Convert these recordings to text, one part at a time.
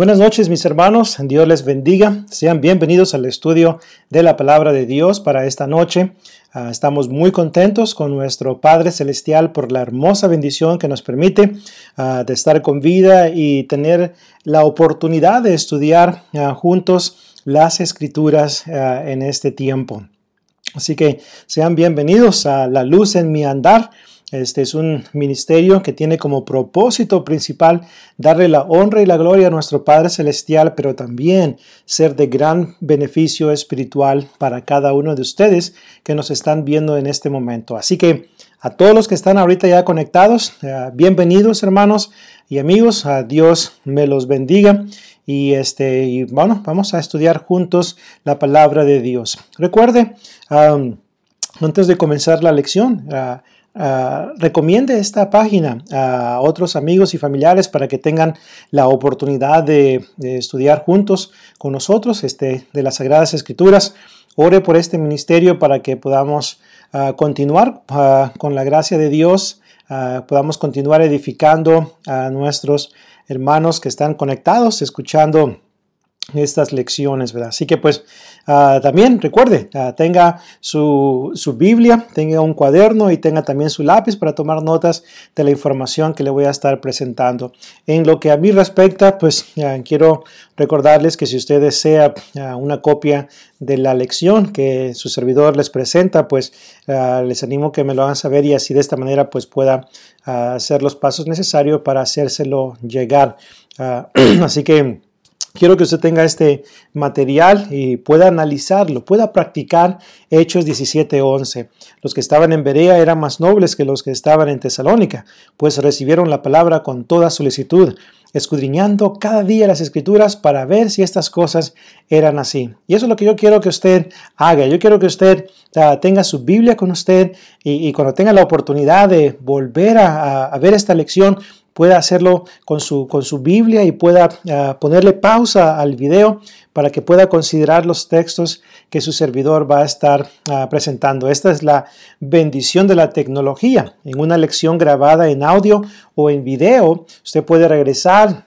Buenas noches mis hermanos, Dios les bendiga. Sean bienvenidos al estudio de la palabra de Dios para esta noche. Ah, estamos muy contentos con nuestro Padre Celestial por la hermosa bendición que nos permite ah, de estar con vida y tener la oportunidad de estudiar ah, juntos las escrituras en este tiempo. Así que sean bienvenidos a la luz en mi andar. Este es un ministerio que tiene como propósito principal darle la honra y la gloria a nuestro Padre Celestial, pero también ser de gran beneficio espiritual para cada uno de ustedes que nos están viendo en este momento. Así que a todos los que están ahorita ya conectados, eh, bienvenidos hermanos y amigos, a Dios me los bendiga. Y, este, bueno, vamos a estudiar juntos la palabra de Dios. Recuerde, antes de comenzar la lección, ah, Ah, recomiende esta página a otros amigos y familiares para que tengan la oportunidad de, estudiar juntos con nosotros este, de las Sagradas Escrituras. Ore por este ministerio para que podamos ah, continuar ah, con la gracia de Dios, podamos continuar edificando a nuestros hermanos que están conectados, escuchando estas lecciones, ¿verdad? Así que pues ah, también recuerde, ah, tenga su, Biblia, tenga un cuaderno y tenga también su lápiz para tomar notas de la información que le voy a estar presentando. En lo que a mí respecta, pues quiero recordarles que si usted desea ah, una copia de la lección que su servidor les presenta, pues les animo que me lo hagan saber y así de esta manera pues pueda hacer los pasos necesarios para hacérselo llegar. así que Quiero que usted tenga este material y pueda analizarlo, pueda practicar Hechos 17:11. Los que estaban en Berea eran más nobles que los que estaban en Tesalónica, pues recibieron la palabra con toda solicitud, escudriñando cada día las escrituras para ver si estas cosas eran así. Y eso es lo que yo quiero que usted haga. Yo quiero que usted tenga su Biblia con usted y, cuando tenga la oportunidad de volver a ver esta lección, pueda hacerlo con su, con su Biblia y pueda ah, ponerle pausa al video para que pueda considerar los textos que su servidor va a estar ah, presentando. Esta es la bendición de la tecnología. En una lección grabada en audio o en video, usted puede regresar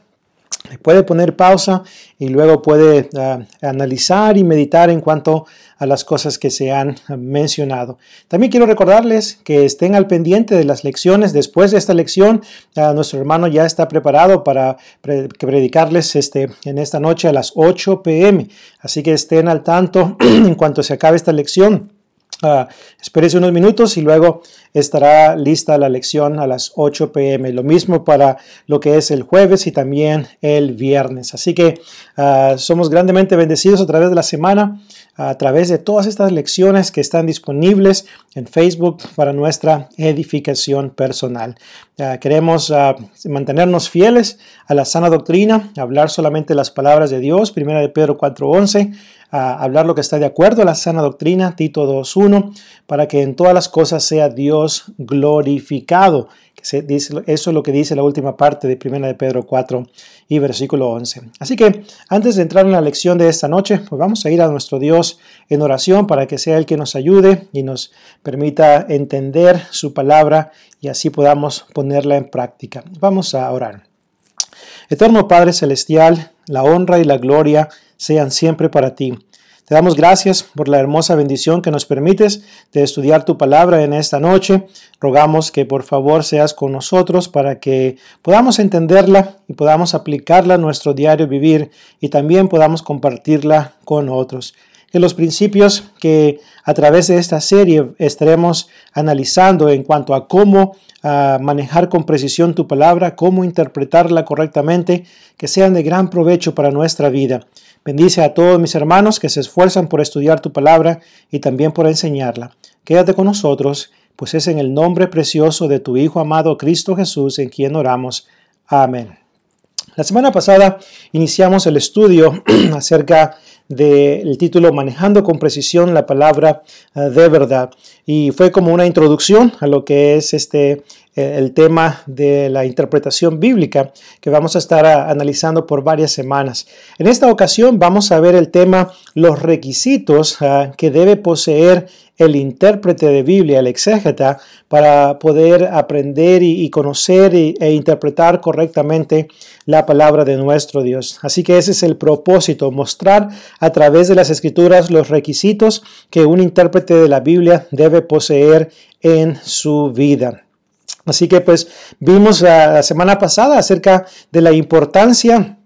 puede poner pausa y luego puede ah, analizar y meditar en cuanto a las cosas que se han mencionado. También quiero recordarles que estén al pendiente de las lecciones. Después de esta lección, nuestro hermano ya está preparado para predicarles este, en esta noche a las 8 pm. Así que estén al tanto en cuanto se acabe esta lección. Uh, unos minutos y luego estará lista la lección a las 8 pm. Lo mismo para lo que es el jueves y también el viernes. Así que uh, somos grandemente bendecidos a través de la semana, a través de todas estas lecciones que están disponibles en Facebook para nuestra edificación personal. Uh, queremos mantenernos fieles a la sana doctrina, hablar solamente las palabras de Dios, primera de Pedro 4.11 hablar lo que está de acuerdo a la sana doctrina, Tito 2.1, para que en todas las cosas sea Dios glorificado. eso es lo que dice la última parte de 1 de Pedro 4 y versículo 11. Así que antes de entrar en la lección de esta noche, pues vamos a ir a nuestro Dios en oración para que sea el que nos ayude y nos permita entender su palabra y así podamos ponerla en práctica. Vamos a orar. Eterno Padre Celestial, la honra y la gloria sean siempre para ti. Te damos gracias por la hermosa bendición que nos permites de estudiar tu palabra en esta noche. Rogamos que por favor seas con nosotros para que podamos entenderla y podamos aplicarla a nuestro diario vivir y también podamos compartirla con otros. Que los principios que a través de esta serie estaremos analizando en cuanto a cómo manejar con precisión tu palabra, cómo interpretarla correctamente, que sean de gran provecho para nuestra vida. Bendice a todos mis hermanos que se esfuerzan por estudiar tu palabra y también por enseñarla. Quédate con nosotros, pues es en el nombre precioso de tu Hijo amado Cristo Jesús en quien oramos. Amén. La semana pasada iniciamos el estudio acerca del título Manejando con precisión la palabra eh, de verdad y fue como una introducción a lo que es este el tema de la interpretación bíblica que vamos a estar ah, analizando por varias semanas. En esta ocasión vamos a ver el tema los requisitos ah, que debe poseer el intérprete de Biblia, el exégeta, para poder aprender y, conocer e interpretar correctamente la palabra de nuestro Dios. Así que ese es el propósito, mostrar a través de las escrituras los requisitos que un intérprete de la Biblia debe poseer en su vida. Así que pues vimos la, semana pasada acerca de la importancia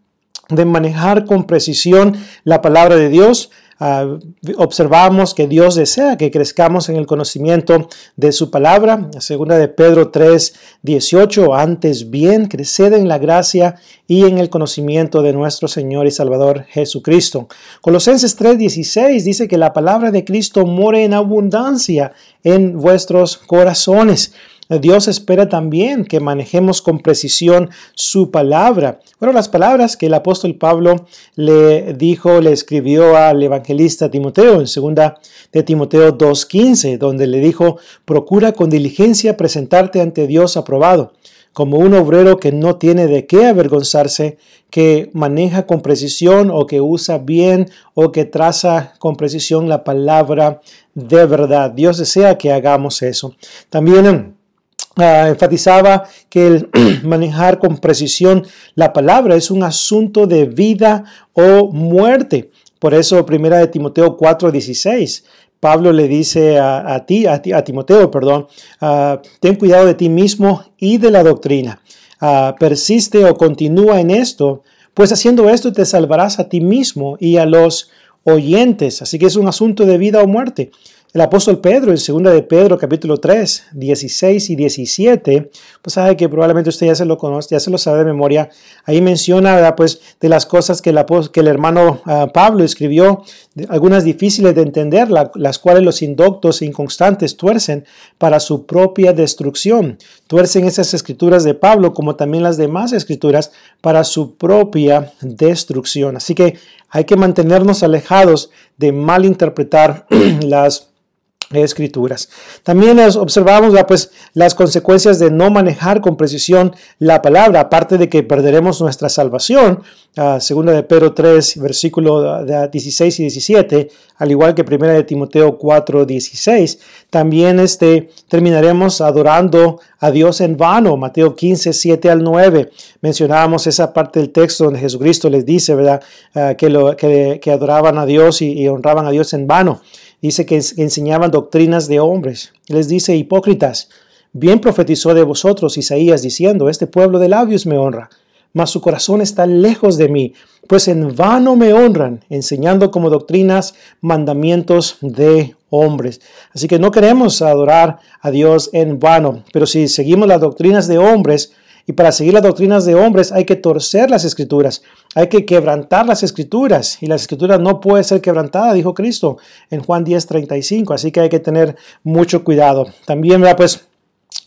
de manejar con precisión la palabra de Dios. Uh, observamos que Dios desea que crezcamos en el conocimiento de su palabra. Segunda de Pedro 3, 18, antes bien, creced en la gracia y en el conocimiento de nuestro Señor y Salvador Jesucristo. Colosenses 3, 16 dice que la palabra de Cristo more en abundancia en vuestros corazones. Dios espera también que manejemos con precisión su palabra. Bueno, las palabras que el apóstol Pablo le dijo, le escribió al evangelista Timoteo en segunda de Timoteo 2.15, donde le dijo, procura con diligencia presentarte ante Dios aprobado, como un obrero que no tiene de qué avergonzarse, que maneja con precisión o que usa bien o que traza con precisión la palabra de verdad. Dios desea que hagamos eso. También Ah, enfatizaba que el manejar con precisión la palabra es un asunto de vida o muerte. Por eso, primera de Timoteo 4:16, Pablo le dice a, ti, a, Timoteo, perdón, ah, ten cuidado de ti mismo y de la doctrina. Ah, persiste o continúa en esto, pues haciendo esto te salvarás a ti mismo y a los oyentes. Así que es un asunto de vida o muerte. El apóstol Pedro, en 2 de Pedro, capítulo 3, 16 y 17, pues sabe que probablemente usted ya se lo conoce, ya se lo sabe de memoria. Ahí menciona, pues, de las cosas que el, que el hermano ah, Pablo escribió, algunas difíciles de entender, las cuales los indoctos e inconstantes tuercen para su propia destrucción. Tuercen esas escrituras de Pablo, como también las demás escrituras, para su propia destrucción. Así que hay que mantenernos alejados de malinterpretar las escrituras. También observamos pues, las consecuencias de no manejar con precisión la palabra, aparte de que perderemos nuestra salvación, uh, segunda de Pedro 3, versículo 16 y 17, al igual que primera de Timoteo 4, 16, también este, terminaremos adorando a Dios en vano, Mateo 15, 7 al 9. Mencionábamos esa parte del texto donde Jesucristo les dice, ¿verdad?, ah, que, lo, que, adoraban a Dios y honraban a Dios en vano. Dice que enseñaban doctrinas de hombres. Les dice, hipócritas, bien profetizó de vosotros Isaías diciendo, este pueblo de labios me honra, mas su corazón está lejos de mí, pues en vano me honran, enseñando como doctrinas mandamientos de hombres. Así que no queremos adorar a Dios en vano, pero si seguimos las doctrinas de hombres, y para seguir las doctrinas de hombres hay que torcer las escrituras, hay que quebrantar las escrituras. Y las escrituras no puede ser quebrantada, dijo Cristo en Juan 10:35. Así que hay que tener mucho cuidado. También, pues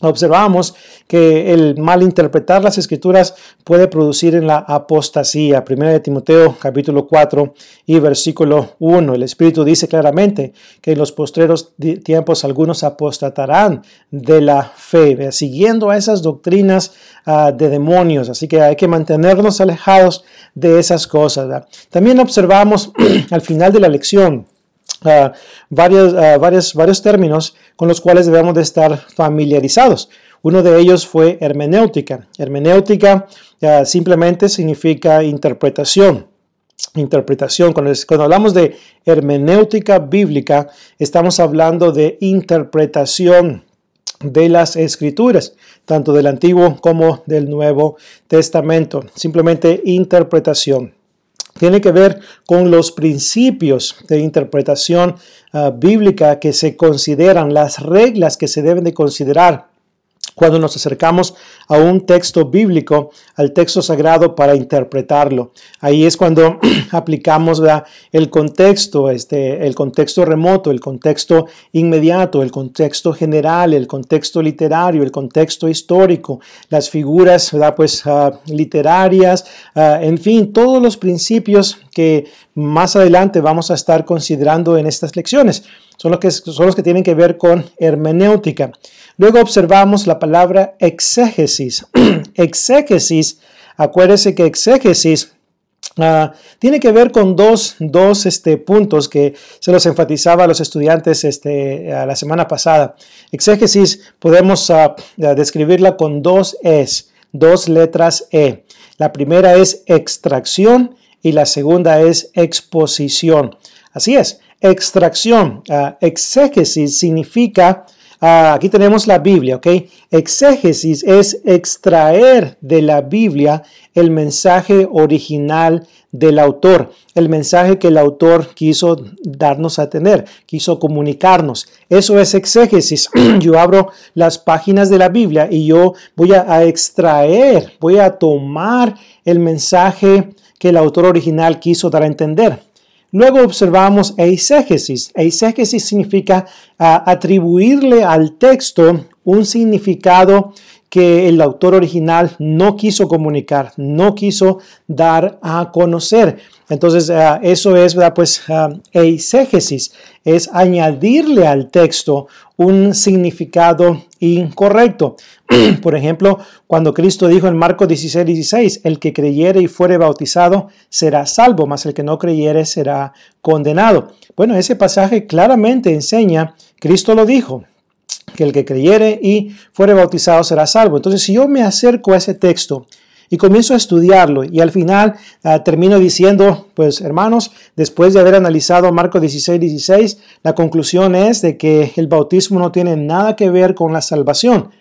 observamos que el malinterpretar las escrituras puede producir en la apostasía. Primera de Timoteo capítulo 4 y versículo 1. El Espíritu dice claramente que en los postreros tiempos algunos apostatarán de la fe, siguiendo esas doctrinas ah, de demonios. Así que hay que mantenernos alejados de esas cosas. También observamos al final de la lección varios, varios términos con los cuales debemos de estar familiarizados. Uno de ellos fue hermenéutica. Hermenéutica simplemente significa interpretación. Interpretación. Cuando hablamos de hermenéutica bíblica, estamos hablando de interpretación de las escrituras, tanto del Antiguo como del Nuevo Testamento. Simplemente interpretación tiene que ver con los principios de interpretación ah, bíblica que se consideran, las reglas que se deben de considerar cuando nos acercamos a un texto bíblico, al texto sagrado para interpretarlo. Ahí es cuando aplicamos el contexto, este, el contexto remoto, el contexto inmediato, el contexto general, el contexto literario, el contexto histórico, las figuras Pues, ah, literarias, ah, en fin, todos los principios que más adelante vamos a estar considerando en estas lecciones. Son los que, son los que tienen que ver con hermenéutica. Luego observamos la palabra exégesis. exégesis, acuérdese que exégesis Ah, tiene que ver con dos, dos este, puntos que se los enfatizaba a los estudiantes este, la semana pasada. Exégesis podemos ah, describirla con dos es, dos letras E. La primera es extracción y la segunda es exposición. Así es, extracción. Uh, exégesis significa aquí tenemos la Biblia, ¿ok? Exégesis es extraer de la Biblia el mensaje original del autor, el mensaje que el autor quiso darnos a tener, quiso comunicarnos. Eso es exégesis. Yo abro las páginas de la Biblia y yo voy a, extraer, voy a tomar el mensaje que el autor original quiso dar a entender. Luego observamos eisegesis. Eisegesis significa ah, atribuirle al texto un significado que el autor original no quiso comunicar, no quiso dar a conocer. Entonces, ah, eso es. Pues uh, eisegesis, es añadirle al texto un significado incorrecto. Por ejemplo, cuando Cristo dijo en Marcos 16, 16, el que creyere y fuere bautizado será salvo, mas el que no creyere será condenado. Bueno, ese pasaje claramente enseña, Cristo lo dijo, que el que creyere y fuere bautizado será salvo. Entonces, si yo me acerco a ese texto y comienzo a estudiarlo y al final ah, termino diciendo, pues hermanos, después de haber analizado Marcos 16, 16, la conclusión es de que el bautismo no tiene nada que ver con la salvación.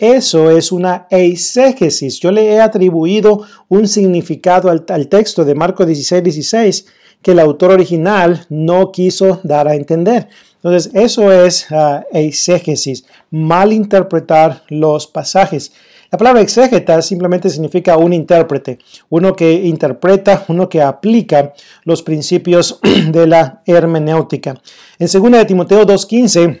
Eso es una eisegesis. Yo le he atribuido un significado al, texto de Marcos 16, 16 que el autor original no quiso dar a entender. Entonces, eso es uh, eisegesis, malinterpretar los pasajes. La palabra exégeta simplemente significa un intérprete, uno que interpreta, uno que aplica los principios de la hermenéutica. En 2 de Timoteo 2.15,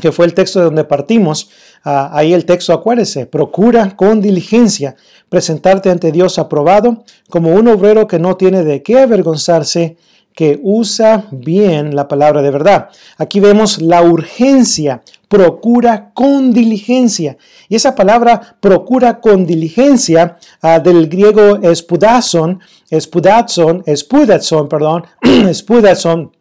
que fue el texto de donde partimos, ah, ahí el texto, acuérdese, procura con diligencia presentarte ante Dios aprobado como un obrero que no tiene de qué avergonzarse, que usa bien la palabra de verdad. Aquí vemos la urgencia, procura con diligencia. Y esa palabra procura con diligencia ah, del griego espudazon, espudazon, espudazon, perdón, espudazon,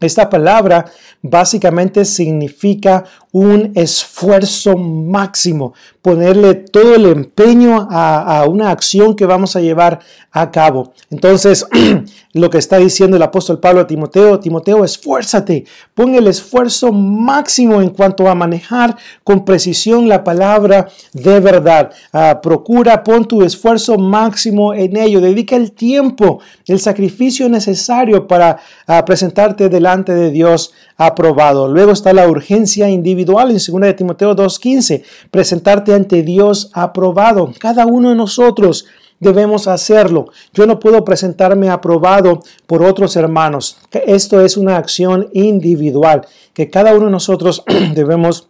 esta palabra básicamente significa un esfuerzo máximo, ponerle todo el empeño a, una acción que vamos a llevar a cabo. Entonces, lo que está diciendo el apóstol Pablo a Timoteo, Timoteo, esfuérzate, pon el esfuerzo máximo en cuanto a manejar con precisión la palabra de verdad. Ah, procura, pon tu esfuerzo máximo en ello, dedica el tiempo, el sacrificio necesario para ah, presentarte delante de Dios aprobado. Luego está la urgencia individual en 2 de Timoteo 2.15, presentarte ante Dios aprobado. Cada uno de nosotros debemos hacerlo. Yo no puedo presentarme aprobado por otros hermanos. Esto es una acción individual que cada uno de nosotros debemos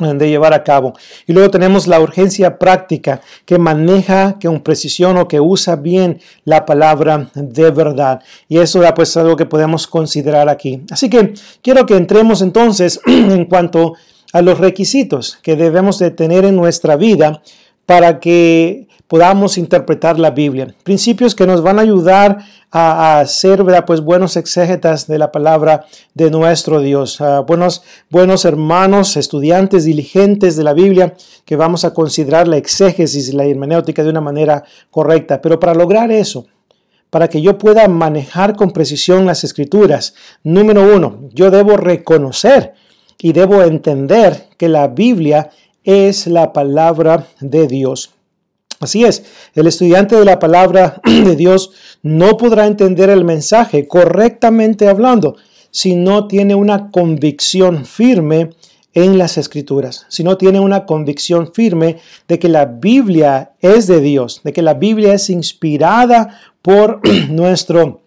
de llevar a cabo. Y luego tenemos la urgencia práctica que maneja con precisión o que usa bien la palabra de verdad. Y eso es pues algo que podemos considerar aquí. Así que quiero que entremos entonces en cuanto a los requisitos que debemos de tener en nuestra vida para que podamos interpretar la Biblia. Principios que nos van a ayudar a, ser pues, buenos exégetas de la palabra de nuestro Dios. buenos, buenos hermanos, estudiantes diligentes de la Biblia, que vamos a considerar la exégesis y la hermenéutica de una manera correcta. Pero para lograr eso, para que yo pueda manejar con precisión las escrituras, número uno, yo debo reconocer y debo entender que la Biblia es la palabra de Dios. Así es, el estudiante de la palabra de Dios no podrá entender el mensaje correctamente hablando si no tiene una convicción firme en las escrituras, si no tiene una convicción firme de que la Biblia es de Dios, de que la Biblia es inspirada por nuestro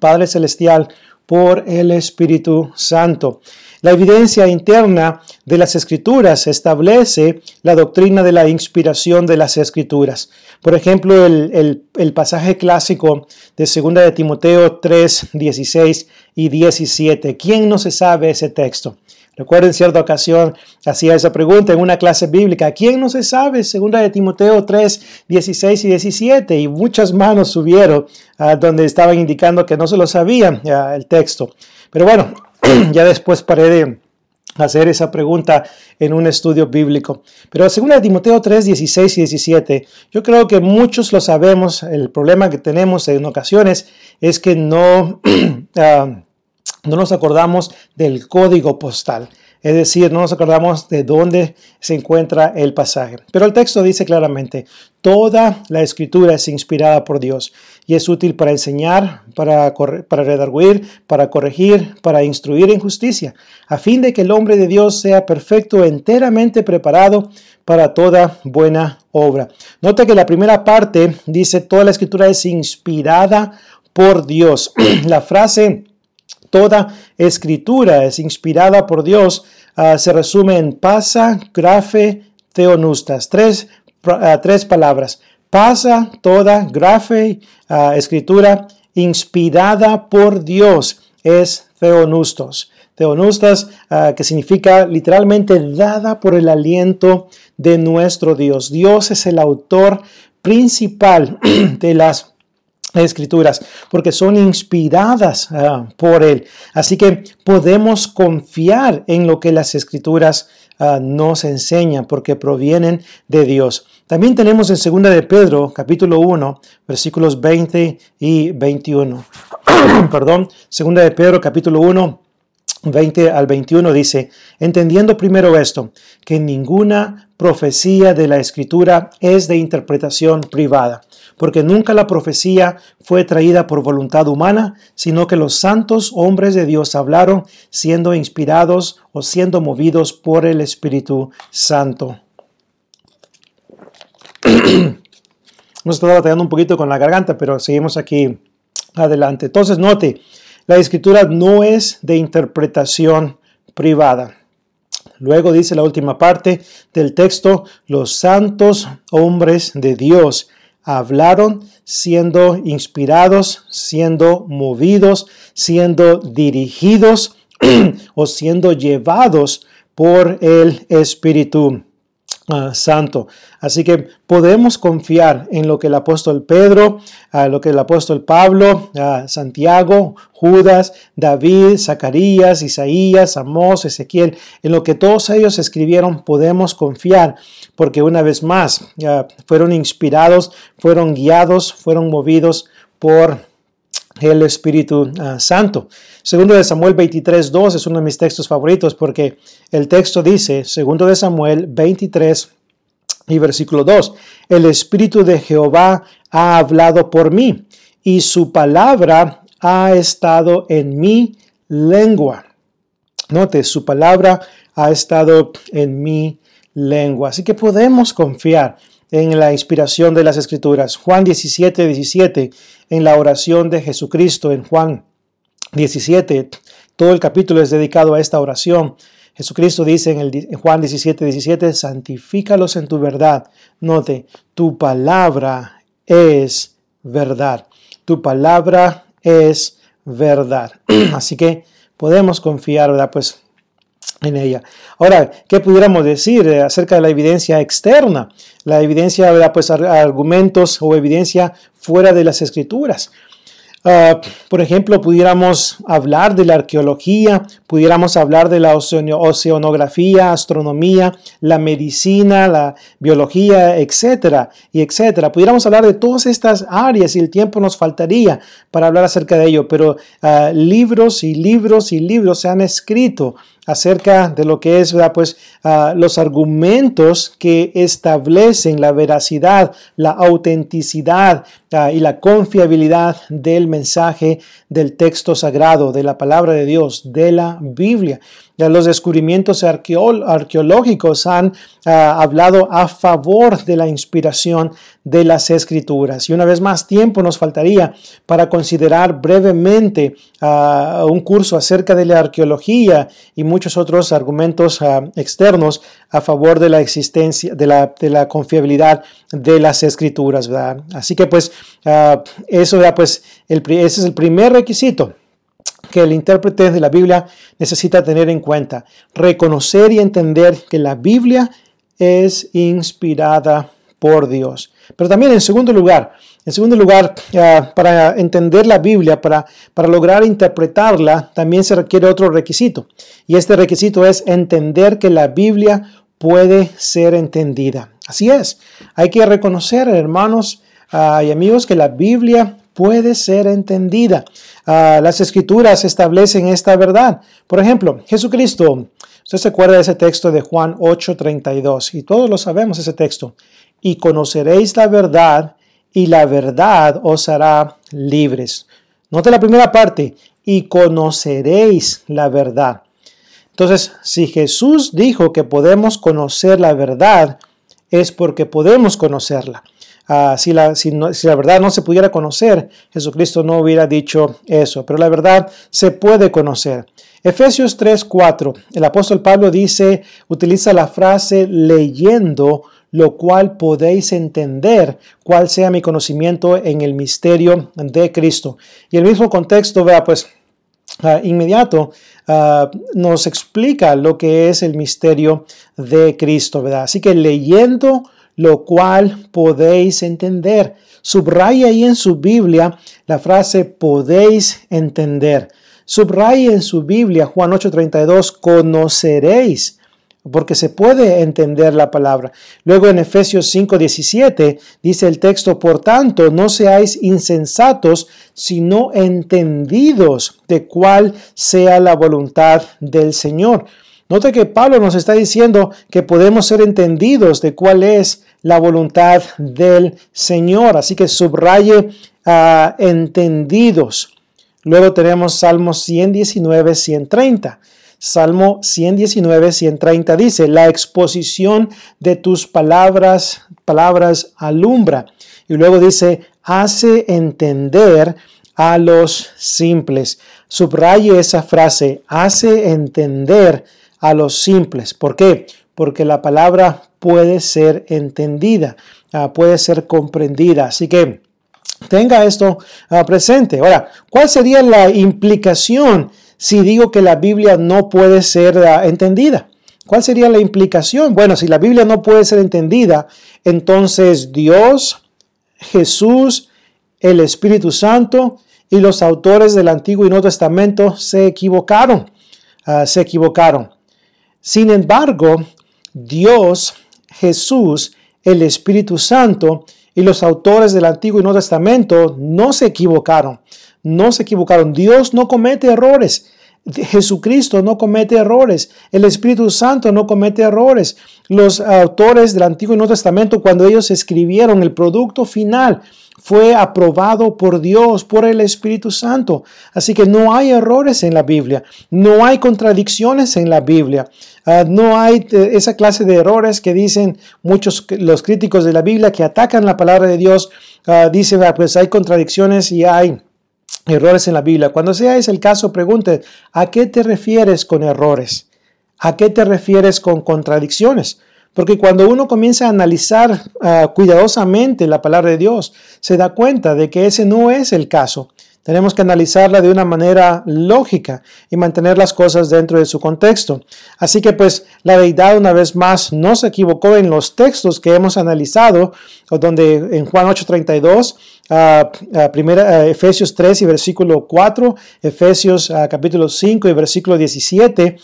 Padre Celestial por el Espíritu Santo. La evidencia interna de las escrituras establece la doctrina de la inspiración de las escrituras. Por ejemplo, el, pasaje clásico de 2 de Timoteo 3, 16 y 17. ¿Quién no se sabe ese texto? Recuerdo en cierta ocasión hacía esa pregunta en una clase bíblica. ¿Quién no se sabe? Segunda de Timoteo 3, 16 y 17. Y muchas manos subieron a donde estaban indicando que no se lo sabían el texto. Pero bueno, ya después paré de hacer esa pregunta en un estudio bíblico. Pero según Timoteo 3, 16 y 17, yo creo que muchos lo sabemos. El problema que tenemos en ocasiones es que no, ah, no nos acordamos del código postal. Es decir, no nos acordamos de dónde se encuentra el pasaje. Pero el texto dice claramente, toda la escritura es inspirada por Dios y es útil para enseñar, para, para redarguir, para corregir, para instruir en justicia, a fin de que el hombre de Dios sea perfecto, enteramente preparado para toda buena obra. Nota que la primera parte dice, toda la escritura es inspirada por Dios. la frase toda escritura es inspirada por Dios, ah, se resume en pasa, grafe, teonustas. Tres, ah, tres palabras. Pasa, toda, grafe, ah, escritura, inspirada por Dios, es theonustos. Theonustas, que significa literalmente dada por el aliento de nuestro Dios. Dios es el autor principal de las escrituras, porque son inspiradas ah, por Él. Así que podemos confiar en lo que las escrituras ah, nos enseñan, porque provienen de Dios. También tenemos en 2 de Pedro, capítulo 1, versículos 20 y 21. Perdón, 2 de Pedro, capítulo 1, 20 al 21 dice, entendiendo primero esto, que ninguna profecía de la escritura es de interpretación privada, porque nunca la profecía fue traída por voluntad humana, sino que los santos hombres de Dios hablaron siendo inspirados o siendo movidos por el Espíritu Santo. Nos estado batallando un poquito con la garganta, pero seguimos aquí adelante. Entonces, note, la escritura no es de interpretación privada. Luego dice la última parte del texto, los santos hombres de Dios hablaron siendo inspirados, siendo movidos, siendo dirigidos o siendo llevados por el Espíritu Ah, santo. Así que podemos confiar en lo que el apóstol Pedro, uh, lo que el apóstol Pablo, uh, Santiago, Judas, David, Zacarías, Isaías, Amós, Ezequiel, en lo que todos ellos escribieron, podemos confiar, porque una vez más fueron inspirados, fueron guiados, fueron movidos por el Espíritu ah, Santo. Segundo de Samuel 23, 2 es uno de mis textos favoritos porque el texto dice, segundo de Samuel 23 y versículo 2, el Espíritu de Jehová ha hablado por mí y su palabra ha estado en mi lengua. Note, su palabra ha estado en mi lengua. Así que podemos confiar en la inspiración de las Escrituras. Juan 17, 17, en la oración de Jesucristo, en Juan 17, todo el capítulo es dedicado a esta oración. Jesucristo dice en, el, Juan 17, 17, santifícalos en tu verdad. Note, tu palabra es verdad. Tu palabra es verdad. Así que podemos confiar, ¿verdad? Pues en ella. Ahora, ¿qué pudiéramos decir eh, acerca de la evidencia externa? La evidencia, pues argumentos o evidencia fuera de las escrituras. Ah, por ejemplo, pudiéramos hablar de la arqueología, pudiéramos hablar de la oceanografía, astronomía, la medicina, la biología, etcétera, y etcétera. Pudiéramos hablar de todas estas áreas y el tiempo nos faltaría para hablar acerca de ello, pero ah, libros y libros y libros se han escrito acerca de lo que es pues, ah, los argumentos que establecen la veracidad, la autenticidad ah, y la confiabilidad del mensaje del texto sagrado, de la palabra de Dios, de la Biblia. Los descubrimientos arqueológicos han ah, hablado a favor de la inspiración de las escrituras. Y una vez más, tiempo nos faltaría para considerar brevemente ah, un curso acerca de la arqueología y muchos otros argumentos ah, externos a favor de la existencia, de la, confiabilidad de las escrituras. ¿verdad? Así que pues eso ya pues ese es el primer requisito que el intérprete de la Biblia necesita tener en cuenta. Reconocer y entender que la Biblia es inspirada por Dios. Pero también en segundo lugar, en segundo lugar, ah, para entender la Biblia, para, para lograr interpretarla, también se requiere otro requisito. Y este requisito es entender que la Biblia puede ser entendida. Así es, hay que reconocer, hermanos ah, y amigos, que la Biblia puede ser entendida. Ah, las escrituras establecen esta verdad. Por ejemplo, Jesucristo, usted se acuerda de ese texto de Juan 8:32 y todos lo sabemos ese texto. Y conoceréis la verdad y la verdad os hará libres. Note la primera parte, y conoceréis la verdad. Entonces, si Jesús dijo que podemos conocer la verdad, es porque podemos conocerla. Ah, si, la, verdad no se pudiera conocer, Jesucristo no hubiera dicho eso, pero la verdad se puede conocer. Efesios 3:4, el apóstol Pablo dice, utiliza la frase leyendo, lo cual podéis entender cuál sea mi conocimiento en el misterio de Cristo. Y el mismo contexto, vea, pues ah, inmediato ah, nos explica lo que es el misterio de Cristo, ¿verdad? Así que leyendo lo cual podéis entender. Subraya ahí en su Biblia la frase podéis entender. Subraya en su Biblia Juan 8:32, conoceréis, porque se puede entender la palabra. Luego en Efesios 5:17 dice el texto, por tanto, no seáis insensatos, sino entendidos de cuál sea la voluntad del Señor. Note que Pablo nos está diciendo que podemos ser entendidos de cuál es la voluntad del Señor. Así que subraye a entendidos. Luego tenemos Salmo 119, 130. Salmo 119, 130 dice, la exposición de tus palabras, palabras alumbra. Y luego dice, hace entender a los simples. Subraye esa frase, hace entender a los simples. ¿Por qué? Porque la palabra puede ser entendida, ah, puede ser comprendida. Así que tenga esto ah, presente. Ahora, ¿cuál sería la implicación si digo que la Biblia no puede ser ah, entendida? ¿Cuál sería la implicación? Bueno, si la Biblia no puede ser entendida, entonces Dios, Jesús, el Espíritu Santo y los autores del Antiguo y Nuevo Testamento se equivocaron. se equivocaron. Sin embargo, Dios Jesús, el Espíritu Santo y los autores del Antiguo y Nuevo Testamento no se equivocaron. No se equivocaron. Dios no comete errores. Jesucristo no comete errores, el Espíritu Santo no comete errores. Los autores del Antiguo y Nuevo Testamento, cuando ellos escribieron el producto final, fue aprobado por Dios, por el Espíritu Santo. Así que no hay errores en la Biblia, no hay contradicciones en la Biblia, ah, no hay eh, esa clase de errores que dicen muchos los críticos de la Biblia que atacan la palabra de Dios, uh, dicen, ah, pues hay contradicciones y hay errores en la Biblia. Cuando sea ese el caso, pregunte, ¿a qué te refieres con errores? ¿A qué te refieres con contradicciones? Porque cuando uno comienza a analizar ah, cuidadosamente la palabra de Dios, se da cuenta de que ese no es el caso. Tenemos que analizarla de una manera lógica y mantener las cosas dentro de su contexto. Así que pues la deidad una vez más no se equivocó en los textos que hemos analizado, donde en Juan 8:32, uh, primera, Efesios 3 y versículo 4, Efesios capítulo 5 y versículo 17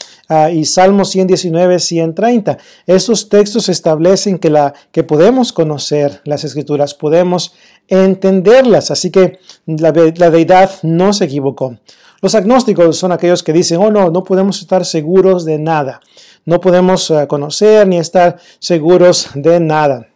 y Salmo 119, 130. Estos textos establecen que, la, que podemos conocer las escrituras, podemos entenderlas. Así que la, deidad no se equivocó. Los agnósticos son aquellos que dicen, oh no, no podemos estar seguros de nada. No podemos eh, conocer ni estar seguros de nada.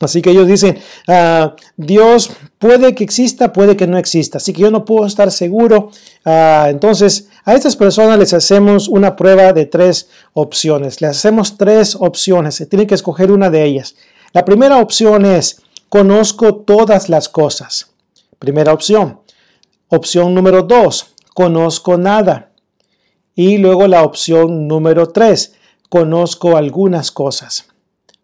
Así que ellos dicen, ah, Dios puede que exista, puede que no exista. Así que yo no puedo estar seguro. Ah, entonces, a estas personas les hacemos una prueba de tres opciones. Les hacemos tres opciones. Se tiene que escoger una de ellas. La primera opción es, conozco todas las cosas. Primera opción. Opción número dos, conozco nada. Y luego la opción número tres, conozco algunas cosas.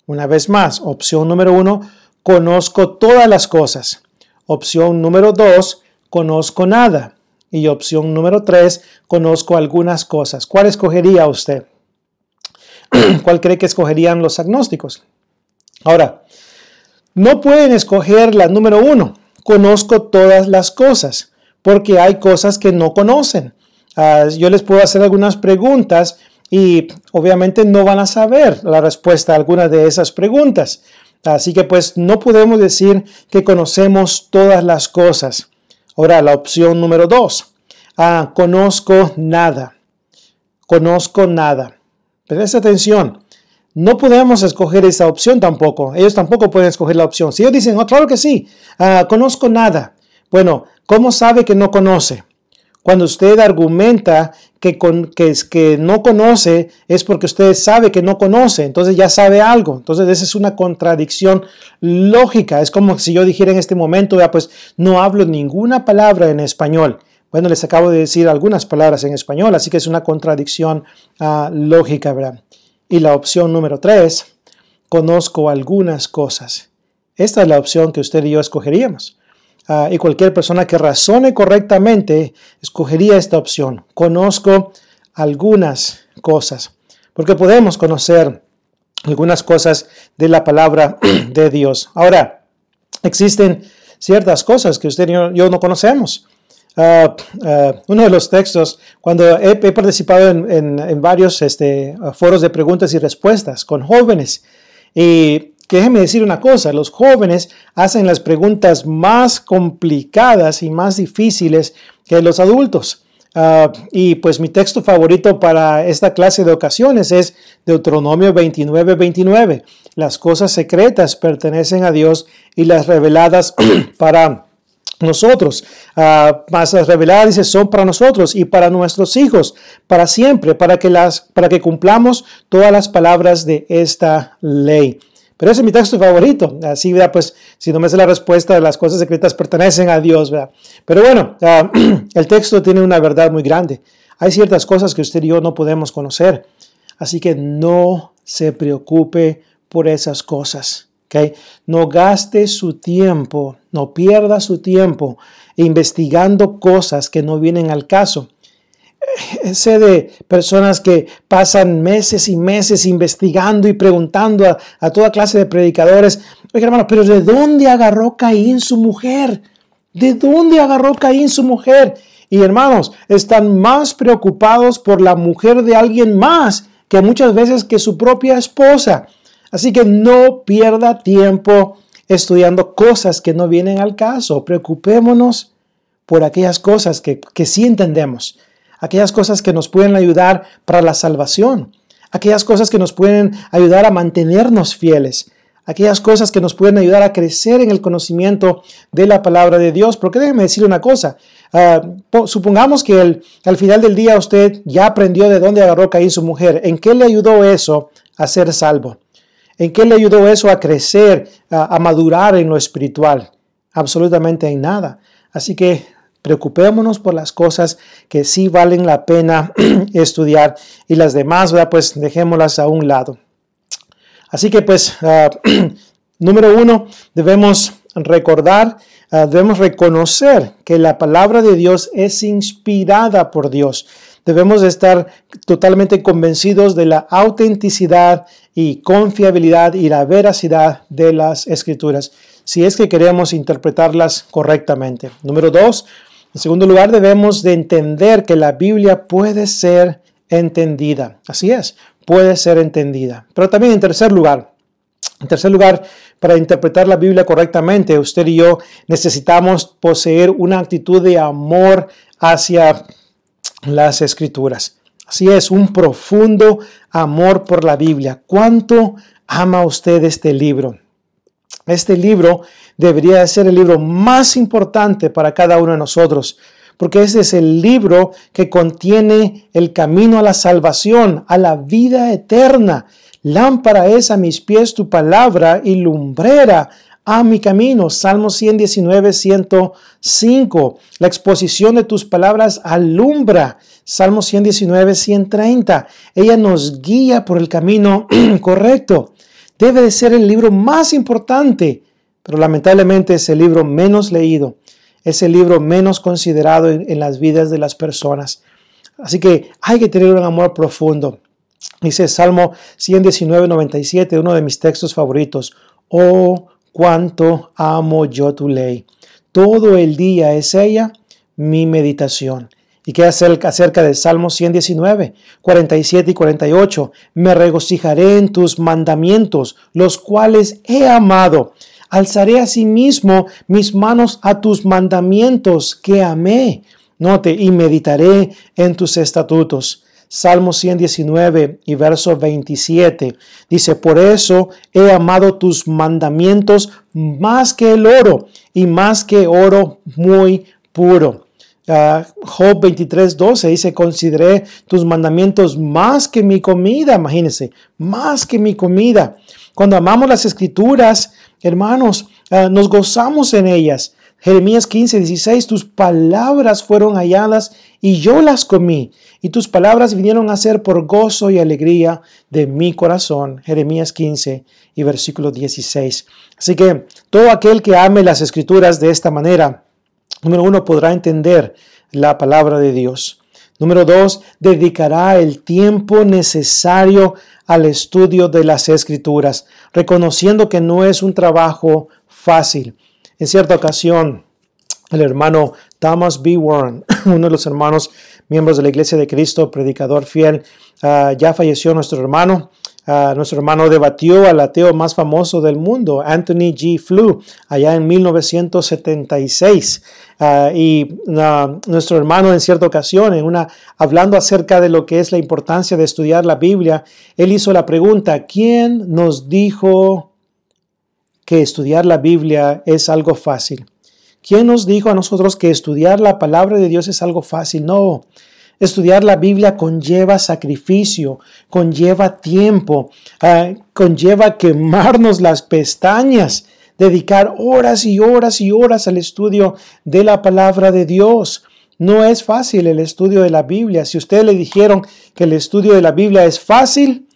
Una vez más, opción número uno, conozco todas las cosas. Opción número dos, conozco nada. Y opción número tres, conozco algunas cosas. ¿Cuál escogería usted? ¿Cuál cree que escogerían los agnósticos? Ahora, no pueden escoger la número uno, conozco todas las cosas, porque hay cosas que no conocen. Ah, yo les puedo hacer algunas preguntas y obviamente no van a saber la respuesta a alguna de esas preguntas. Así que pues no podemos decir que conocemos todas las cosas. Ahora, la opción número dos. Ah, conozco nada. Conozco nada. Presta atención. No podemos escoger esa opción tampoco. Ellos tampoco pueden escoger la opción. Si ellos dicen, oh, claro que sí, ah, conozco nada. Bueno, ¿cómo sabe que no conoce? Cuando usted argumenta que, que, que no conoce es porque usted sabe que no conoce, entonces ya sabe algo. Entonces esa es una contradicción lógica. Es como si yo dijera en este momento, ya pues no hablo ninguna palabra en español. Bueno, les acabo de decir algunas palabras en español, así que es una contradicción ah, lógica, ¿verdad? Y la opción número tres, conozco algunas cosas. Esta es la opción que usted y yo escogeríamos. Ah, y cualquier persona que razone correctamente escogería esta opción. Conozco algunas cosas. Porque podemos conocer algunas cosas de la palabra de Dios. Ahora, existen ciertas cosas que usted y yo no conocemos. Ah, ah, uno de los textos, cuando he, participado en, varios este, foros de preguntas y respuestas con jóvenes, y déjenme decir una cosa, los jóvenes hacen las preguntas más complicadas y más difíciles que los adultos. Ah, y pues mi texto favorito para esta clase de ocasiones es Deuteronomio 29, 29. Las cosas secretas pertenecen a Dios y las reveladas para nosotros. Uh, más las reveladas dice, son para nosotros y para nuestros hijos, para siempre, para que, las, para que cumplamos todas las palabras de esta ley. Pero ese es mi texto favorito. Así, ¿verdad? pues, si no me hace la respuesta, las cosas secretas pertenecen a Dios. ¿verdad? Pero bueno, ah, el texto tiene una verdad muy grande. Hay ciertas cosas que usted y yo no podemos conocer. Así que no se preocupe por esas cosas. No gaste su tiempo, no pierda su tiempo investigando cosas que no vienen al caso. Sé de personas que pasan meses y meses investigando y preguntando a, toda clase de predicadores, oye hermano, pero ¿de dónde agarró Caín su mujer? ¿De dónde agarró Caín su mujer? Y hermanos, están más preocupados por la mujer de alguien más que muchas veces que su propia esposa. Así que no pierda tiempo estudiando cosas que no vienen al caso. Preocupémonos por aquellas cosas que sí entendemos, aquellas cosas que nos pueden ayudar para la salvación, aquellas cosas que nos pueden ayudar a mantenernos fieles, aquellas cosas que nos pueden ayudar a crecer en el conocimiento de la palabra de Dios. Porque déjeme decir una cosa, ah, supongamos que al final del día usted ya aprendió de dónde agarró Caín su mujer, ¿en qué le ayudó eso a ser salvo? ¿En qué le ayudó eso a crecer, a, madurar en lo espiritual? Absolutamente en nada. Así que preocupémonos por las cosas que sí valen la pena estudiar y las demás, pues dejémoslas a un lado. Así que pues, ah, número uno, debemos recordar, ah, debemos reconocer que la palabra de Dios es inspirada por Dios. Debemos estar totalmente convencidos de la autenticidad y confiabilidad y la veracidad de las escrituras, si es que queremos interpretarlas correctamente. Número dos, en segundo lugar, debemos de entender que la Biblia puede ser entendida. Así es, puede ser entendida. Pero también en tercer lugar, en tercer lugar, para interpretar la Biblia correctamente, usted y yo necesitamos poseer una actitud de amor hacia las escrituras. Así es, un profundo amor por la Biblia. ¿Cuánto ama usted este libro? Este libro debería ser el libro más importante para cada uno de nosotros, porque ese es el libro que contiene el camino a la salvación, a la vida eterna. Lámpara es a mis pies tu palabra y lumbrera a mi camino. Salmo 119, 105. La exposición de tus palabras alumbra. Salmo 119, 130. Ella nos guía por el camino correcto. Debe de ser el libro más importante, pero lamentablemente es el libro menos leído. Es el libro menos considerado en, las vidas de las personas. Así que hay que tener un amor profundo. Dice Salmo 119, 97, uno de mis textos favoritos. Oh, cuánto amo yo tu ley. Todo el día es ella mi meditación. ¿Y qué acerca del Salmo 119, 47 y 48? Me regocijaré en tus mandamientos, los cuales he amado. Alzaré a sí mismo mis manos a tus mandamientos que amé. Note, y meditaré en tus estatutos. Salmo 119 y verso 27 dice, por eso he amado tus mandamientos más que el oro y más que oro muy puro. Uh, Job 23, 12 dice, consideré tus mandamientos más que mi comida, imagínense, más que mi comida. Cuando amamos las escrituras, hermanos, ah, nos gozamos en ellas. Jeremías 15, 16, tus palabras fueron halladas y yo las comí, y tus palabras vinieron a ser por gozo y alegría de mi corazón. Jeremías 15 y versículo 16. Así que todo aquel que ame las escrituras de esta manera, número uno, podrá entender la palabra de Dios. Número dos, dedicará el tiempo necesario al estudio de las escrituras, reconociendo que no es un trabajo fácil. En cierta ocasión, el hermano Thomas B. Warren, uno de los hermanos miembros de la Iglesia de Cristo, predicador fiel, ah, ya falleció nuestro hermano. Ah, nuestro hermano debatió al ateo más famoso del mundo, Anthony G. Flew, allá en 1976. Ah, y nuestro hermano en cierta ocasión, en una, hablando acerca de lo que es la importancia de estudiar la Biblia, él hizo la pregunta, ¿quién nos dijo que estudiar la Biblia es algo fácil. ¿Quién nos dijo a nosotros que estudiar la palabra de Dios es algo fácil? No. Estudiar la Biblia conlleva sacrificio, conlleva tiempo, ah, conlleva quemarnos las pestañas, dedicar horas y horas y horas al estudio de la palabra de Dios. No es fácil el estudio de la Biblia. Si ustedes le dijeron que el estudio de la Biblia es fácil,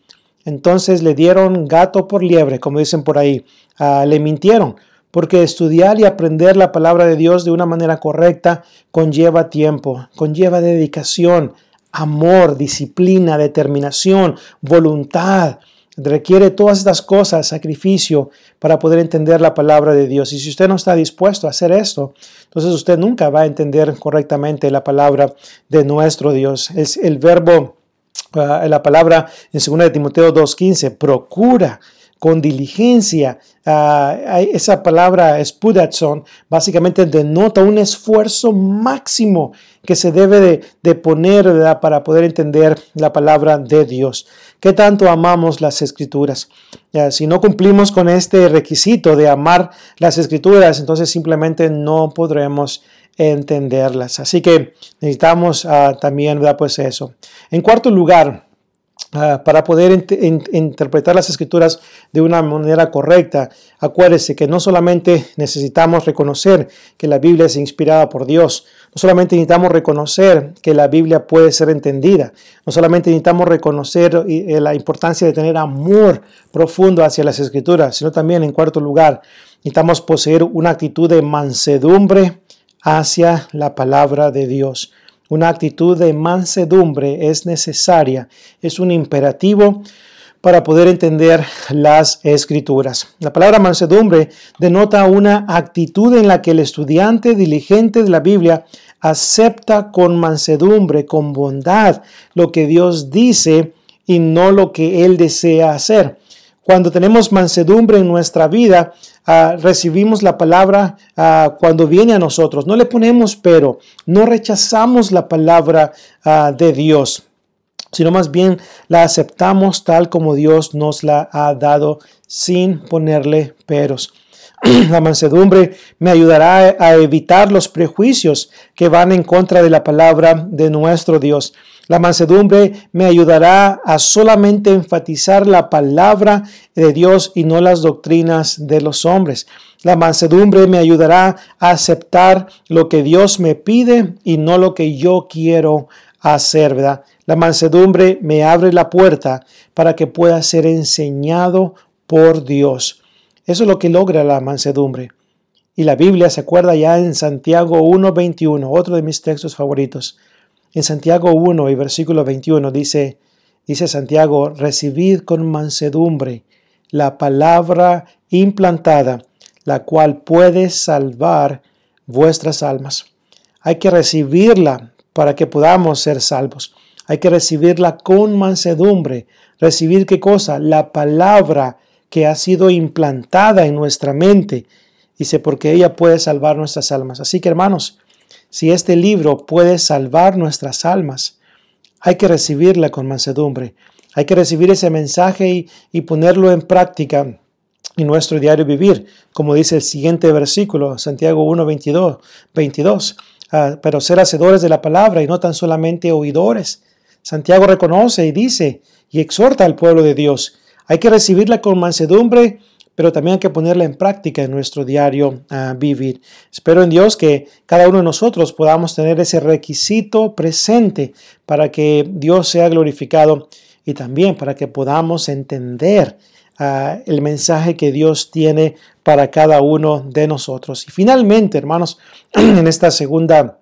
entonces le dieron gato por liebre, como dicen por ahí. Ah, le mintieron, porque estudiar y aprender la palabra de Dios de una manera correcta conlleva tiempo, conlleva dedicación, amor, disciplina, determinación, voluntad. Requiere todas estas cosas, sacrificio, para poder entender la palabra de Dios. Y si usted no está dispuesto a hacer esto, entonces usted nunca va a entender correctamente la palabra de nuestro Dios. Es el verbo Ah, la palabra en 2 de Timoteo 2.15, procura con diligencia. Ah, esa palabra spudatson básicamente denota un esfuerzo máximo que se debe de, poner para poder entender la palabra de Dios. ¿Qué tanto amamos las escrituras? si no cumplimos con este requisito de amar las escrituras, entonces simplemente no podremos entenderlas. Así que necesitamos uh, también. Pues eso. En cuarto lugar, uh, para poder interpretar las escrituras de una manera correcta, acuérdese que no solamente necesitamos reconocer que la Biblia es inspirada por Dios, no solamente necesitamos reconocer que la Biblia puede ser entendida, no solamente necesitamos reconocer eh, la importancia de tener amor profundo hacia las escrituras, sino también en cuarto lugar, necesitamos poseer una actitud de mansedumbre, hacia la palabra de Dios. Una actitud de mansedumbre es necesaria, es un imperativo para poder entender las escrituras. La palabra mansedumbre denota una actitud en la que el estudiante diligente de la Biblia acepta con mansedumbre, con bondad, lo que Dios dice y no lo que Él desea hacer. Cuando tenemos mansedumbre en nuestra vida, ah, recibimos la palabra ah, cuando viene a nosotros. No le ponemos pero, no rechazamos la palabra ah, de Dios, sino más bien la aceptamos tal como Dios nos la ha dado sin ponerle peros. La mansedumbre me ayudará a evitar los prejuicios que van en contra de la palabra de nuestro Dios. La mansedumbre me ayudará a solamente enfatizar la palabra de Dios y no las doctrinas de los hombres. La mansedumbre me ayudará a aceptar lo que Dios me pide y no lo que yo quiero hacer, ¿verdad? La mansedumbre me abre la puerta para que pueda ser enseñado por Dios. Eso es lo que logra la mansedumbre. Y la Biblia se acuerda ya en Santiago 1.21, otro de mis textos favoritos. En Santiago 1 y versículo 21 dice, dice Santiago, recibid con mansedumbre la palabra implantada, la cual puede salvar vuestras almas. Hay que recibirla para que podamos ser salvos. Hay que recibirla con mansedumbre. Recibir qué cosa? La palabra que ha sido implantada en nuestra mente. Dice, porque ella puede salvar nuestras almas. Así que hermanos, si este libro puede salvar nuestras almas, hay que recibirla con mansedumbre. Hay que recibir ese mensaje y, ponerlo en práctica en nuestro diario vivir, como dice el siguiente versículo, Santiago 1, 22, 22 pero ser hacedores de la palabra y no tan solamente oidores. Santiago reconoce y dice y exhorta al pueblo de Dios hay que recibirla con mansedumbre, pero también hay que ponerla en práctica en nuestro diario ah, vivir. Espero en Dios que cada uno de nosotros podamos tener ese requisito presente para que Dios sea glorificado y también para que podamos entender ah, el mensaje que Dios tiene para cada uno de nosotros. Y finalmente, hermanos, en esta segunda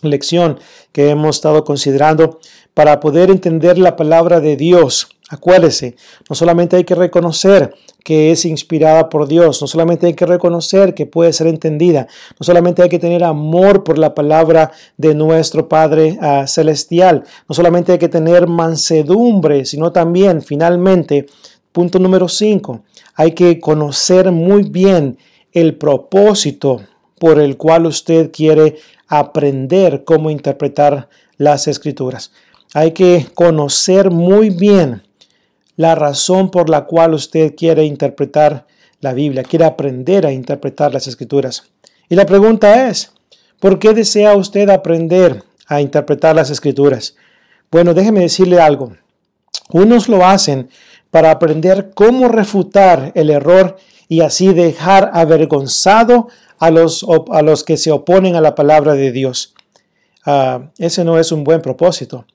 lección que hemos estado considerando, para poder entender la palabra de Dios, Acuérdese, no solamente hay que reconocer que es inspirada por Dios, no solamente hay que reconocer que puede ser entendida, no solamente hay que tener amor por la palabra de nuestro Padre ah, Celestial, no solamente hay que tener mansedumbre, sino también, finalmente, punto número 5, hay que conocer muy bien el propósito por el cual usted quiere aprender cómo interpretar las escrituras. Hay que conocer muy bien la razón por la cual usted quiere interpretar la Biblia, quiere aprender a interpretar las escrituras. Y la pregunta es, ¿por qué desea usted aprender a interpretar las escrituras? Bueno, déjeme decirle algo. Unos lo hacen para aprender cómo refutar el error y así dejar avergonzado a los, a los que se oponen a la palabra de Dios. Ah, ese no es un buen propósito.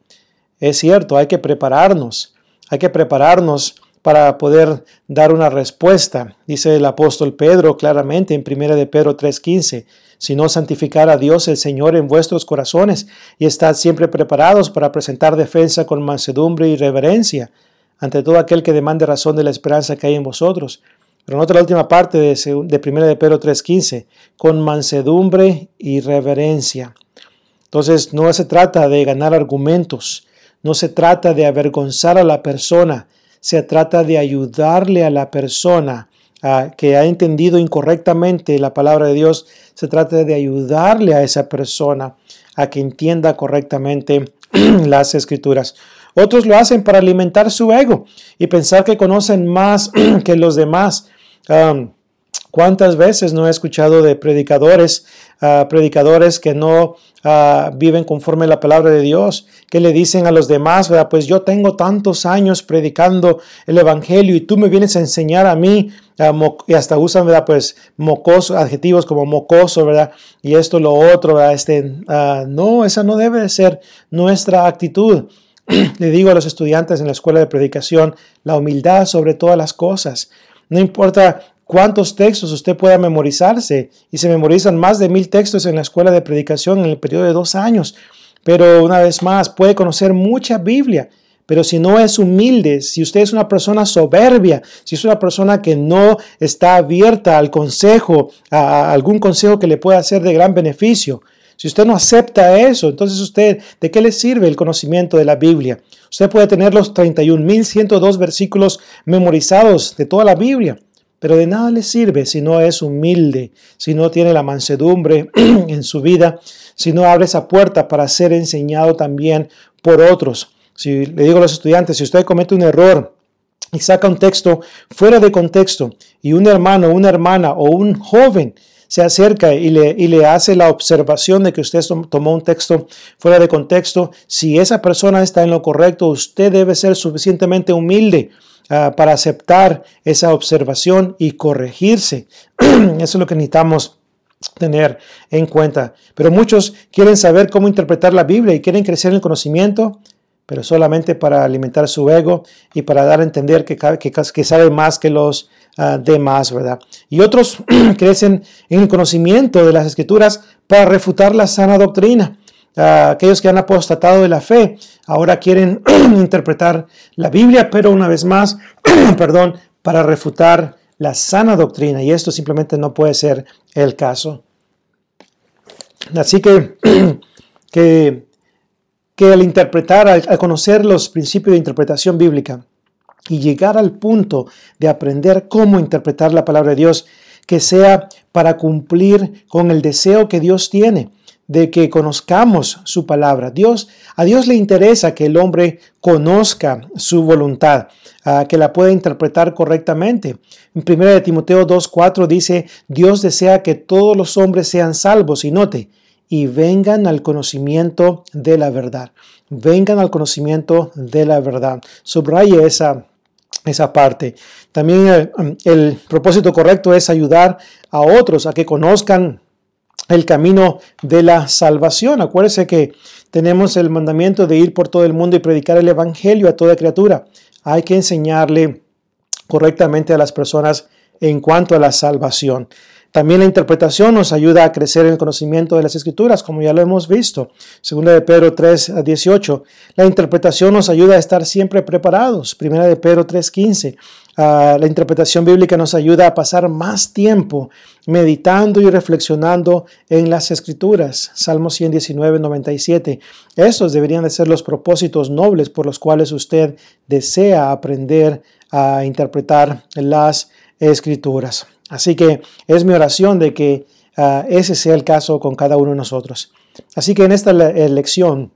Es cierto, hay que prepararnos, hay que prepararnos para poder dar una respuesta. Dice el apóstol Pedro claramente en 1 de Pedro 3:15, si no santificar a Dios el Señor en vuestros corazones y estad siempre preparados para presentar defensa con mansedumbre y reverencia ante todo aquel que demande razón de la esperanza que hay en vosotros. Pero nota la última parte de, de 1 de Pedro 3:15, con mansedumbre y reverencia. Entonces no se trata de ganar argumentos, no se trata de avergonzar a la persona, se trata de ayudarle a la persona que ha entendido incorrectamente la palabra de Dios, se trata de ayudarle a esa persona a que entienda correctamente las escrituras. Otros lo hacen para alimentar su ego y pensar que conocen más que los demás. ¿Cuántas veces no he escuchado de predicadores, ah, predicadores que no ah, viven conforme a la palabra de Dios, que le dicen a los demás, pues yo tengo tantos años predicando el Evangelio y tú me vienes a enseñar a mí, ah, y hasta usan, ¿verdad? Pues mocoso, adjetivos como mocoso, ¿verdad? Y esto, lo otro, ¿verdad? Este, no, esa no debe de ser nuestra actitud. Le digo a los estudiantes en la escuela de predicación, la humildad sobre todas las cosas. No importa cuántos textos usted pueda memorizarse. Y se memorizan más de mil textos en la escuela de predicación en el periodo de dos años. Pero una vez más, puede conocer mucha Biblia. Pero si no es humilde, si usted es una persona soberbia, si es una persona que no está abierta al consejo, a algún consejo que le pueda ser de gran beneficio, si usted no acepta eso, entonces usted, ¿de qué le sirve el conocimiento de la Biblia? Usted puede tener los 31.102 versículos memorizados de toda la Biblia, pero de nada le sirve si no es humilde, si no tiene la mansedumbre en su vida, si no abre esa puerta para ser enseñado también por otros. Si le digo a los estudiantes, si usted comete un error y saca un texto fuera de contexto y un hermano, una hermana o un joven se acerca y le, y le hace la observación de que usted tomó un texto fuera de contexto, si esa persona está en lo correcto, usted debe ser suficientemente humilde ah, para aceptar esa observación y corregirse. Eso es lo que necesitamos tener en cuenta. Pero muchos quieren saber cómo interpretar la Biblia y quieren crecer en el conocimiento, pero solamente para alimentar su ego y para dar a entender que, sabe más que los uh, demás, ¿verdad? Y otros crecen en el conocimiento de las escrituras para refutar la sana doctrina. Uh, aquellos que han apostatado de la fe ahora quieren interpretar la Biblia, pero una vez más, perdón, para refutar la sana doctrina. Y esto simplemente no puede ser el caso. Así que, que que al interpretar, al, conocer los principios de interpretación bíblica y llegar al punto de aprender cómo interpretar la palabra de Dios, que sea para cumplir con el deseo que Dios tiene de que conozcamos su palabra. Dios, a Dios le interesa que el hombre conozca su voluntad, que la pueda interpretar correctamente. En 1 Timoteo 2.4 dice, Dios desea que todos los hombres sean salvos y note, y vengan al conocimiento de la verdad. Vengan al conocimiento de la verdad. Subraye esa, esa parte. También el, eh, el, propósito correcto es ayudar a otros a que conozcan el camino de la salvación. Acuérdese que tenemos el mandamiento de ir por todo el mundo y predicar el Evangelio a toda criatura. Hay que enseñarle correctamente a las personas en cuanto a la salvación. También la interpretación nos ayuda a crecer en el conocimiento de las escrituras, como ya lo hemos visto. Segunda de Pedro 3 a 18. La interpretación nos ayuda a estar siempre preparados. Primera de Pedro 3, 15. Ah, la interpretación bíblica nos ayuda a pasar más tiempo meditando y reflexionando en las escrituras. Salmo 119, 97. Estos deberían de ser los propósitos nobles por los cuales usted desea aprender a interpretar las escrituras. Así que es mi oración de que ah, ese sea el caso con cada uno de nosotros. Así que en esta eh, lección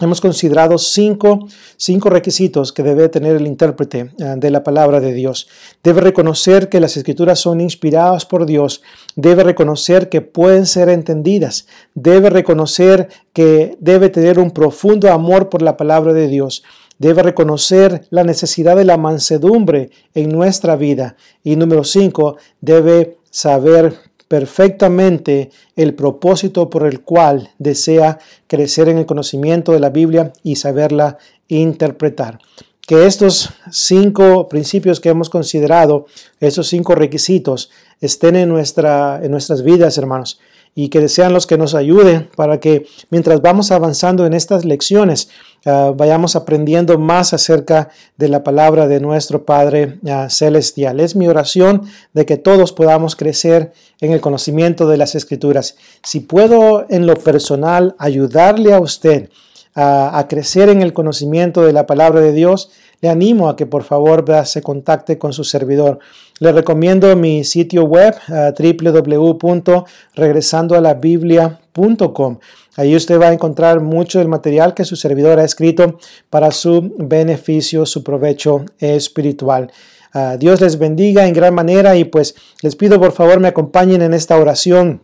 hemos considerado cinco, cinco requisitos que debe tener el intérprete ah, de la palabra de Dios. Debe reconocer que las escrituras son inspiradas por Dios. Debe reconocer que pueden ser entendidas. Debe reconocer que debe tener un profundo amor por la palabra de Dios debe reconocer la necesidad de la mansedumbre en nuestra vida. Y número cinco, debe saber perfectamente el propósito por el cual desea crecer en el conocimiento de la Biblia y saberla interpretar. Que estos cinco principios que hemos considerado, esos cinco requisitos, estén en, nuestra, en nuestras vidas, hermanos y que sean los que nos ayuden para que mientras vamos avanzando en estas lecciones ah, vayamos aprendiendo más acerca de la palabra de nuestro Padre ah, Celestial. Es mi oración de que todos podamos crecer en el conocimiento de las Escrituras. Si puedo en lo personal ayudarle a usted a crecer en el conocimiento de la palabra de Dios, le animo a que por favor se contacte con su servidor. Le recomiendo mi sitio web uh, www.regresandoalabiblia.com. Ahí usted va a encontrar mucho del material que su servidor ha escrito para su beneficio, su provecho espiritual. Ah, Dios les bendiga en gran manera y pues les pido por favor me acompañen en esta oración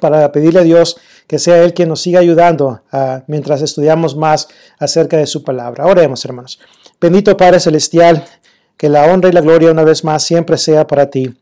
para pedirle a Dios que sea Él quien nos siga ayudando ah, mientras estudiamos más acerca de su palabra. Oremos, hermanos. Bendito Padre Celestial, que la honra y la gloria una vez más siempre sea para ti.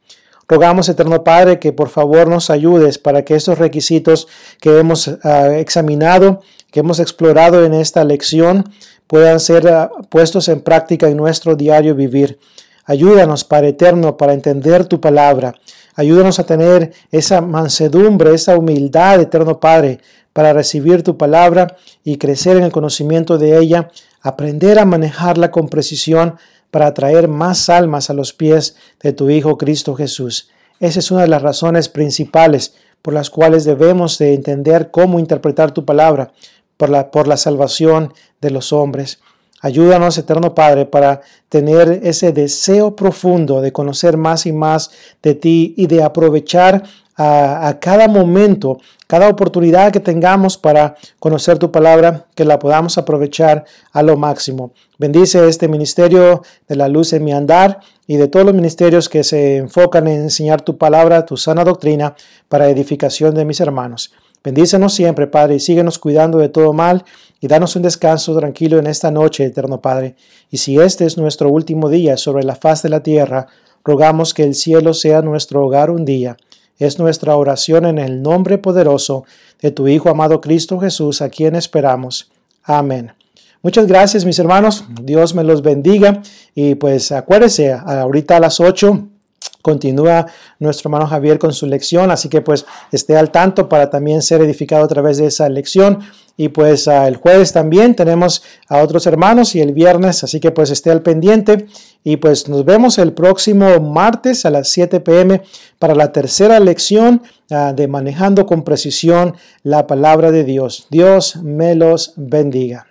Rogamos, Eterno Padre, que por favor nos ayudes para que estos requisitos que hemos ah, examinado, que hemos explorado en esta lección, puedan ser ah, puestos en práctica en nuestro diario vivir. Ayúdanos, Padre Eterno, para entender tu palabra. Ayúdanos a tener esa mansedumbre, esa humildad, Eterno Padre, para recibir tu palabra y crecer en el conocimiento de ella aprender a manejarla con precisión para atraer más almas a los pies de tu Hijo Cristo Jesús. Esa es una de las razones principales por las cuales debemos de entender cómo interpretar tu palabra por la, por la salvación de los hombres. Ayúdanos, Eterno Padre, para tener ese deseo profundo de conocer más y más de ti y de aprovechar a, cada momento, cada oportunidad que tengamos para conocer tu palabra, que la podamos aprovechar a lo máximo. Bendice este ministerio de la luz en mi andar y de todos los ministerios que se enfocan en enseñar tu palabra, tu sana doctrina, para edificación de mis hermanos. Bendícenos siempre, Padre, y síguenos cuidando de todo mal y danos un descanso tranquilo en esta noche, eterno Padre. Y si este es nuestro último día sobre la faz de la tierra, rogamos que el cielo sea nuestro hogar un día es nuestra oración en el nombre poderoso de tu Hijo amado Cristo Jesús, a quien esperamos. Amén. Muchas gracias mis hermanos, Dios me los bendiga y pues acuérdese, ahorita a las 8 Continúa nuestro hermano Javier con su lección, así que pues esté al tanto para también ser edificado a través de esa lección. Y pues ah, el jueves también tenemos a otros hermanos y el viernes, así que pues esté al pendiente. Y pues nos vemos el próximo martes a las 7 pm para la tercera lección ah, de Manejando con Precisión la Palabra de Dios. Dios me los bendiga.